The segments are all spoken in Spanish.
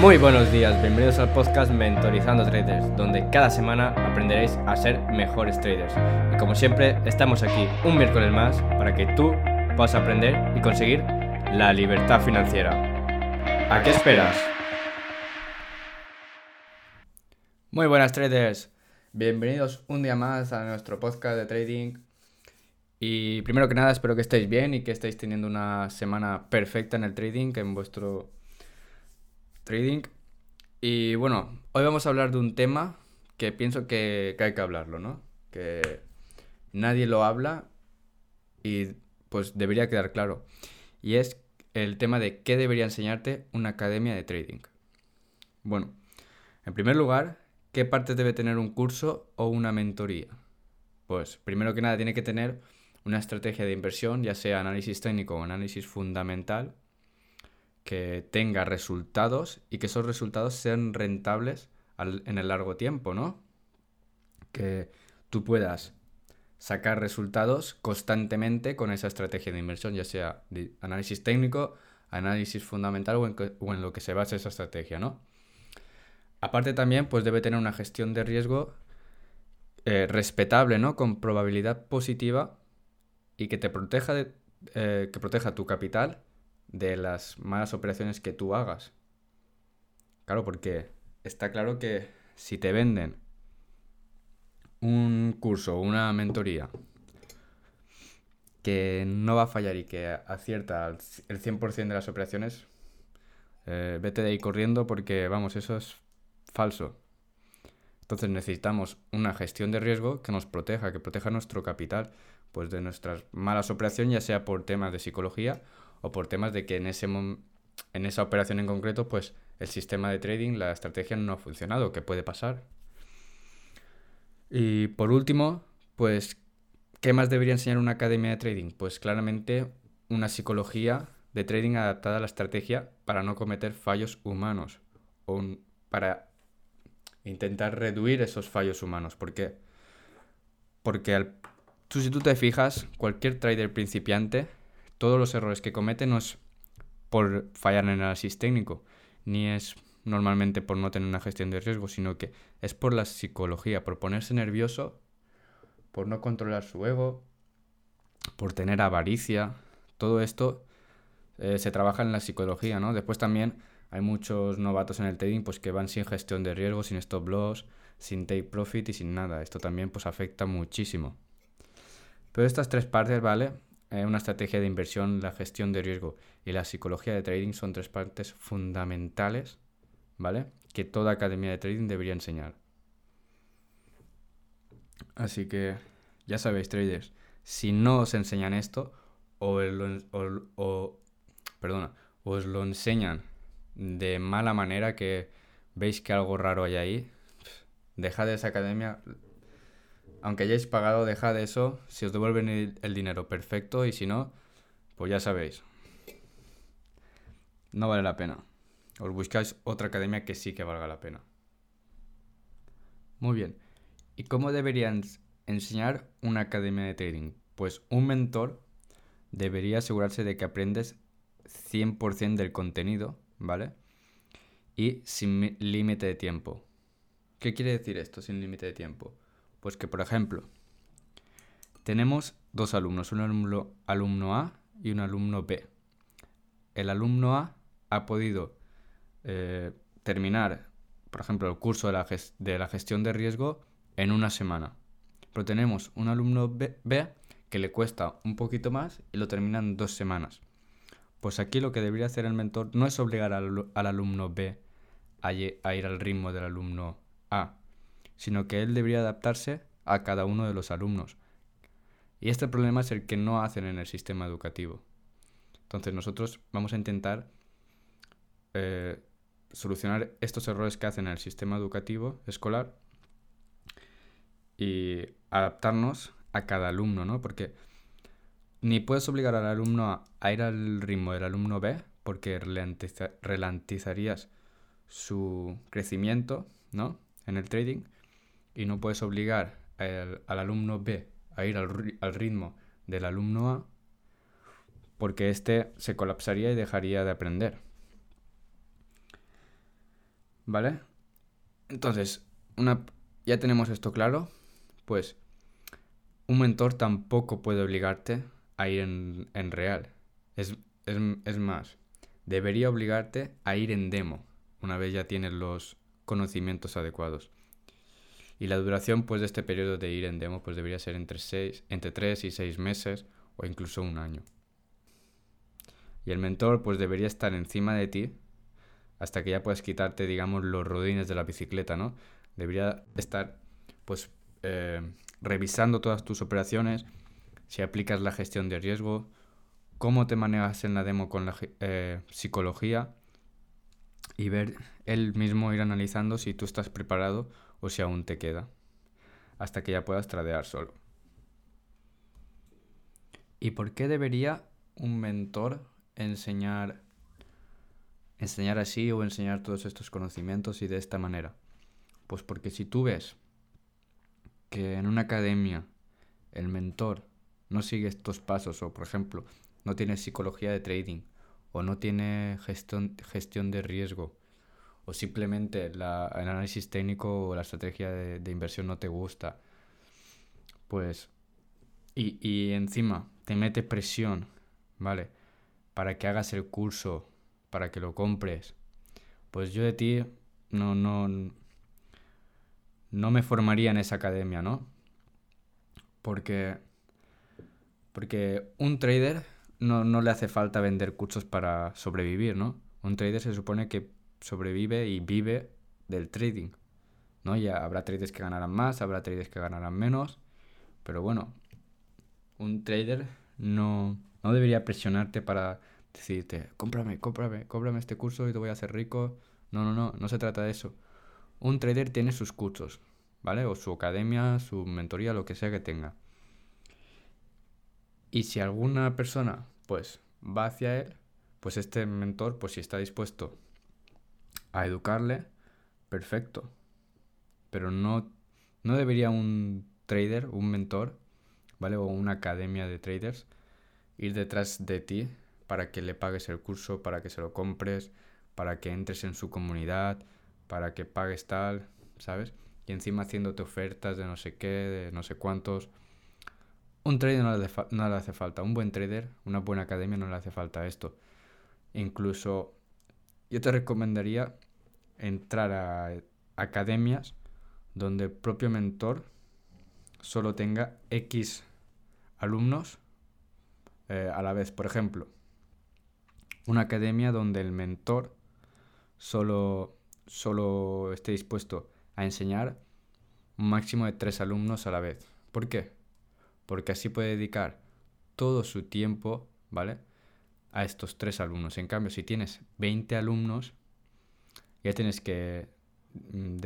Muy buenos días, bienvenidos al podcast Mentorizando Traders, donde cada semana aprenderéis a ser mejores traders. Y como siempre, estamos aquí un miércoles más para que tú puedas aprender y conseguir la libertad financiera. ¿A qué esperas? Muy buenas traders, bienvenidos un día más a nuestro podcast de trading. Y primero que nada, espero que estéis bien y que estéis teniendo una semana perfecta en el trading, en vuestro trading. Y bueno, hoy vamos a hablar de un tema que pienso que, hay que hablarlo, ¿no? Que nadie lo habla y pues debería quedar claro. Y es el tema de qué debería enseñarte una academia de trading. Bueno, en primer lugar, ¿qué parte debe tener un curso o una mentoría? Pues primero que nada tiene que tener una estrategia de inversión, ya sea análisis técnico o análisis fundamental, tenga resultados y que esos resultados sean rentables en el largo tiempo, ¿no? Que tú puedas sacar resultados constantemente con esa estrategia de inversión, ya sea análisis técnico, análisis fundamental o en, lo que se base esa estrategia, ¿no? Aparte también, pues debe tener una gestión de riesgo eh, respetable, ¿no? Con probabilidad positiva y que te proteja, de, eh, que proteja tu capital de las malas operaciones que tú hagas. Claro, porque está claro que si te venden un curso una mentoría que no va a fallar y que acierta el 100% de las operaciones, eh, vete de ahí corriendo porque, vamos, eso es falso. Entonces necesitamos una gestión de riesgo que nos proteja, que proteja nuestro capital, pues de nuestras malas operaciones, ya sea por temas de psicología o por temas de que en, ese en esa operación en concreto, pues el sistema de trading, la estrategia no ha funcionado, ¿qué puede pasar? Y por último, pues, ¿qué más debería enseñar una academia de trading? Pues claramente una psicología de trading adaptada a la estrategia para no cometer fallos humanos o para intentar reducir esos fallos humanos. ¿Por qué? Porque al, tú, si tú te fijas, cualquier trader principiante todos los errores que comete no es por fallar en el análisis técnico, ni es normalmente por no tener una gestión de riesgo, sino que es por la psicología, por ponerse nervioso, por no controlar su ego, por tener avaricia. Todo esto eh, se trabaja en la psicología, ¿no? Después también hay muchos novatos en el trading pues que van sin gestión de riesgo, sin stop loss, sin take profit y sin nada. Esto también pues afecta muchísimo. Pero estas tres partes, ¿vale? Eh, una estrategia de inversión, la gestión de riesgo y la psicología de trading son tres partes fundamentales, ¿vale? Que toda academia de trading debería enseñar. Así que ya sabéis, traders, si no os enseñan esto, o, o, perdona, os lo enseñan de mala manera que veis que algo raro hay ahí, dejad esa academia, aunque hayáis pagado, dejad eso. Si os devuelven el, dinero, perfecto. Y si no, pues ya sabéis. No vale la pena. Os buscáis otra academia que sí que valga la pena. Muy bien. ¿Y cómo deberían enseñar una academia de trading? Pues un mentor debería asegurarse de que aprendes 100% del contenido, ¿vale? Y sin límite de tiempo. ¿Qué quiere decir esto sin límite de tiempo? Pues que, por ejemplo, tenemos dos alumnos, un alumno, alumno A y un alumno B. El alumno A ha podido eh, terminar, por ejemplo, el curso de la, de la, gestión de riesgo en una semana. Pero tenemos un alumno B, que le cuesta un poquito más y lo termina en dos semanas. Pues aquí lo que debería hacer el mentor no es obligar al, alumno B a ir al ritmo del alumno A, sino que él debería adaptarse a cada uno de los alumnos. Y este problema es el que no hacen en el sistema educativo. Entonces nosotros vamos a intentar eh, solucionar estos errores que hacen en el sistema educativo escolar y adaptarnos a cada alumno, ¿no? Porque ni puedes obligar al alumno a, ir al ritmo del alumno B, porque ralentizarías su crecimiento, ¿no? En el trading, y no puedes obligar al, alumno B a ir al, ritmo del alumno A porque éste se colapsaría y dejaría de aprender. ¿Vale? Entonces, ya tenemos esto claro, pues un mentor tampoco puede obligarte a ir en, en real. Es, es, es, más, debería obligarte a ir en demo, una vez ya tienes los conocimientos adecuados. Y la duración pues, de este periodo de ir en demo pues, debería ser entre, seis, entre 3 y 6 meses o incluso un año. Y el mentor pues debería estar encima de ti hasta que ya puedas quitarte, digamos, los rodines de la bicicleta, ¿no? Debería estar, pues, eh, revisando todas tus operaciones, si aplicas la gestión de riesgo, cómo te manejas en la demo con la eh, psicología y ver él mismo ir analizando si tú estás preparado o si aún te queda, hasta que ya puedas tradear solo. ¿Y por qué debería un mentor enseñar enseñar así o enseñar todos estos conocimientos y de esta manera? Pues porque si tú ves que en una academia el mentor no sigue estos pasos o por ejemplo no tiene psicología de trading o no tiene gestión, gestión de riesgo o simplemente el análisis técnico o la estrategia de, de inversión no te gusta, pues y, y encima te mete presión, ¿vale? Para que hagas el curso para que lo compres, pues yo de ti no, no, no me formaría en esa academia, ¿no? Porque, porque un trader no, no le hace falta vender cursos para sobrevivir, ¿no? Un trader se supone que sobrevive y vive del trading, ¿no? Ya habrá traders que ganarán más, habrá traders que ganarán menos, pero bueno, un trader no, no debería presionarte para decirte, cómprame, cómprame, cómprame este curso y te voy a hacer rico. No, no, no, no se trata de eso. Un trader tiene sus cursos, ¿vale? O su academia, su mentoría, lo que sea que tenga. Y si alguna persona, pues, va hacia él, pues este mentor, pues si está dispuesto a educarle, perfecto. Pero no, no debería un trader, un mentor, ¿vale? O una academia de traders ir detrás de ti para que le pagues el curso, para que se lo compres, para que entres en su comunidad, para que pagues tal, ¿sabes? Y encima haciéndote ofertas de no sé qué, de no sé cuántos. Un trader no le, no le hace falta, un buen trader, una buena academia no le hace falta esto. Incluso yo te recomendaría entrar a academias donde el propio mentor solo tenga X alumnos eh, a la vez. Por ejemplo, una academia donde el mentor solo, solo esté dispuesto a enseñar un máximo de tres alumnos a la vez. ¿Por qué? Porque así puede dedicar todo su tiempo, ¿vale? A estos tres alumnos. En cambio, si tienes 20 alumnos, ya tienes que mm,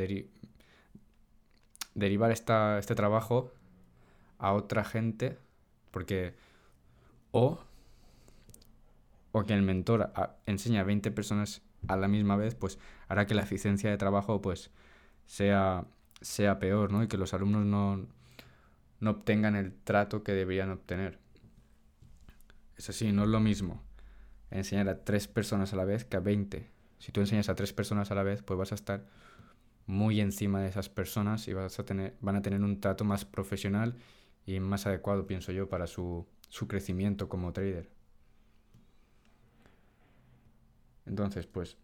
derivar esta, este trabajo a otra gente, porque o o que el mentor enseña a 20 personas a la misma vez, pues hará que la eficiencia de trabajo pues sea, sea peor, ¿no? Y que los alumnos no, no obtengan el trato que deberían obtener. Es así, no es lo mismo enseñar a tres personas a la vez que a 20. Si tú enseñas a tres personas a la vez, pues vas a estar muy encima de esas personas y vas a tener, van a tener un trato más profesional y más adecuado, pienso yo, para su, su crecimiento como trader. Entonces, pues...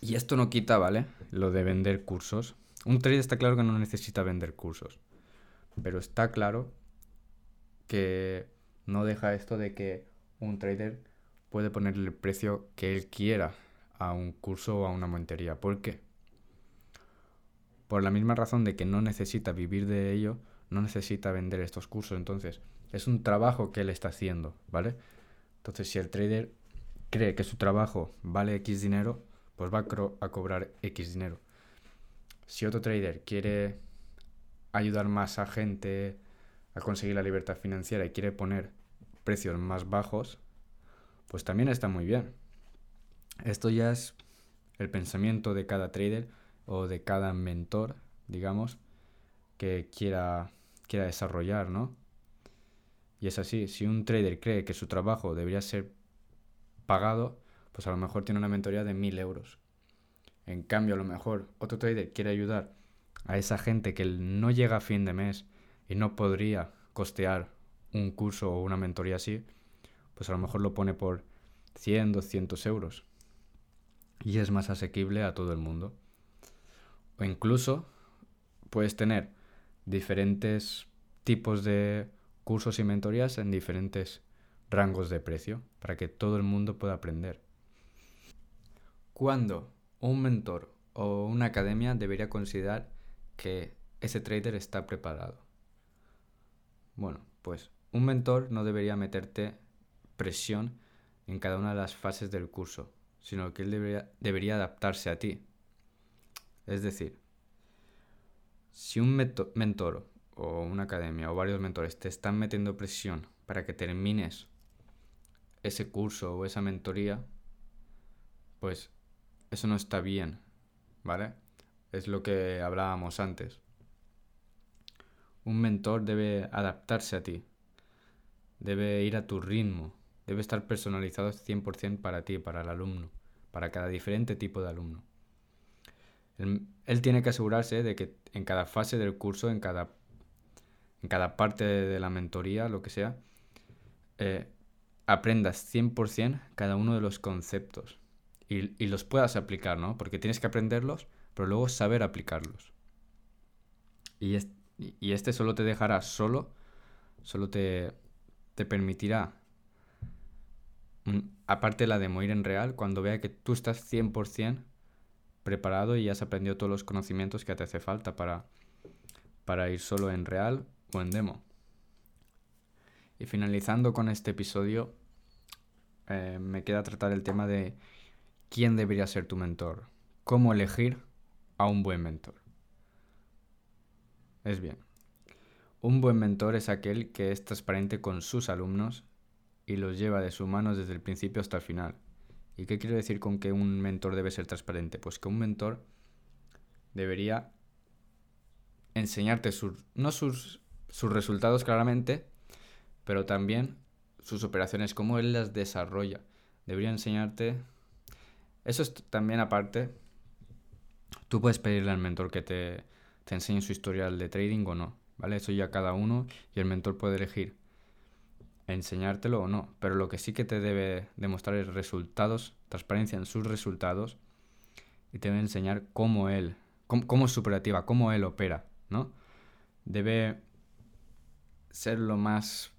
Y esto no quita, ¿vale? Lo de vender cursos. Un trader está claro que no necesita vender cursos. Pero está claro que no deja esto de que un trader puede ponerle el precio que él quiera a un curso o a una montería. ¿Por qué? Por la misma razón de que no necesita vivir de ello, no necesita vender estos cursos. Entonces, es un trabajo que él está haciendo, ¿vale? Entonces, si el trader cree que su trabajo vale X dinero, pues va a, cobrar X dinero. Si otro trader quiere ayudar más a gente a conseguir la libertad financiera y quiere poner precios más bajos, pues también está muy bien. Esto ya es el pensamiento de cada trader o de cada mentor, digamos, que quiera, quiera desarrollar, ¿no? Y es así, si un trader cree que su trabajo debería ser pagado, pues a lo mejor tiene una mentoría de 1000 euros. En cambio, a lo mejor otro trader quiere ayudar a esa gente que no llega a fin de mes y no podría costear un curso o una mentoría así, pues a lo mejor lo pone por 100, 200 euros. Y es más asequible a todo el mundo. O incluso puedes tener diferentes tipos de cursos y mentorías en diferentes rangos de precio para que todo el mundo pueda aprender. ¿Cuándo un mentor o una academia debería considerar que ese trader está preparado? Bueno, pues un mentor no debería meterte presión en cada una de las fases del curso, sino que él debería, debería adaptarse a ti. Es decir, si un mentor o una academia o varios mentores te están metiendo presión para que termines ese curso o esa mentoría, pues eso no está bien, ¿vale? Es lo que hablábamos antes. Un mentor debe adaptarse a ti, debe ir a tu ritmo, debe estar personalizado 100% para ti, para el alumno, para cada diferente tipo de alumno. Él, tiene que asegurarse de que en cada fase del curso, en cada, en cada parte de la mentoría, lo que sea, eh, aprendas 100% cada uno de los conceptos y, los puedas aplicar, ¿no? Porque tienes que aprenderlos, pero luego saber aplicarlos. Y, y este solo te dejará solo, solo te, te permitirá, aparte de la demo, ir en real, cuando vea que tú estás 100% preparado y has aprendido todos los conocimientos que te hace falta para, para ir solo en real o en demo. Y finalizando con este episodio, eh, me queda tratar el tema de quién debería ser tu mentor, cómo elegir a un buen mentor. Es bien. Un buen mentor es aquel que es transparente con sus alumnos y los lleva de su mano desde el principio hasta el final. ¿Y qué quiero decir con que un mentor debe ser transparente? Pues que un mentor debería enseñarte sus, no sus, sus resultados claramente, pero también sus operaciones, cómo él las desarrolla. Debería enseñarte eso es también aparte. Tú puedes pedirle al mentor que te, te enseñe su historial de trading o no, ¿vale? Eso ya cada uno y el mentor puede elegir enseñártelo o no. Pero lo que sí que te debe demostrar es resultados, transparencia en sus resultados y te debe enseñar cómo él, cómo, es su operativa, cómo él opera, ¿no? Debe ser lo más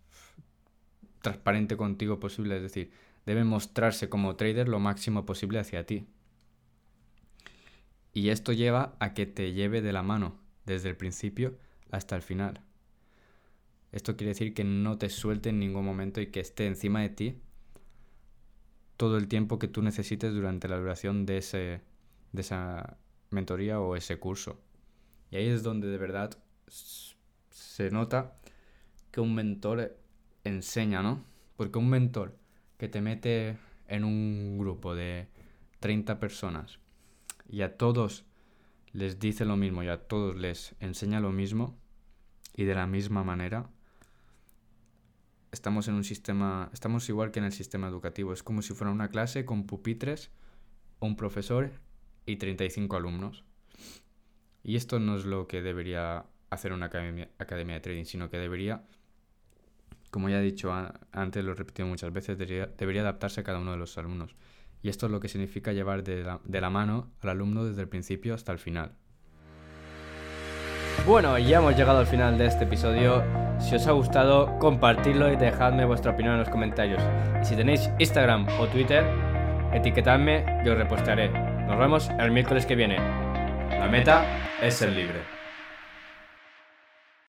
transparente contigo posible, es decir, debe mostrarse como trader lo máximo posible hacia ti. Y esto lleva a que te lleve de la mano desde el principio hasta el final. Esto quiere decir que no te suelte en ningún momento y que esté encima de ti todo el tiempo que tú necesites durante la duración de, ese, de esa mentoría o ese curso. Y ahí es donde de verdad se nota que un mentor enseña, ¿no? Porque un mentor que te mete en un grupo de 30 personas y a todos les dice lo mismo y a todos les enseña lo mismo y de la misma manera, estamos en un sistema, estamos igual que en el sistema educativo, es como si fuera una clase con pupitres, un profesor y 35 alumnos. Y esto no es lo que debería hacer una academia, academia de trading, sino que debería como ya he dicho antes, lo he repetido muchas veces, debería, adaptarse a cada uno de los alumnos. Y esto es lo que significa llevar de la, de la mano al alumno desde el principio hasta el final. Bueno, ya hemos llegado al final de este episodio. Si os ha gustado, compartidlo y dejadme vuestra opinión en los comentarios. Y si tenéis Instagram o Twitter, etiquetadme y os repostaré. Nos vemos el miércoles que viene. La meta es ser libre.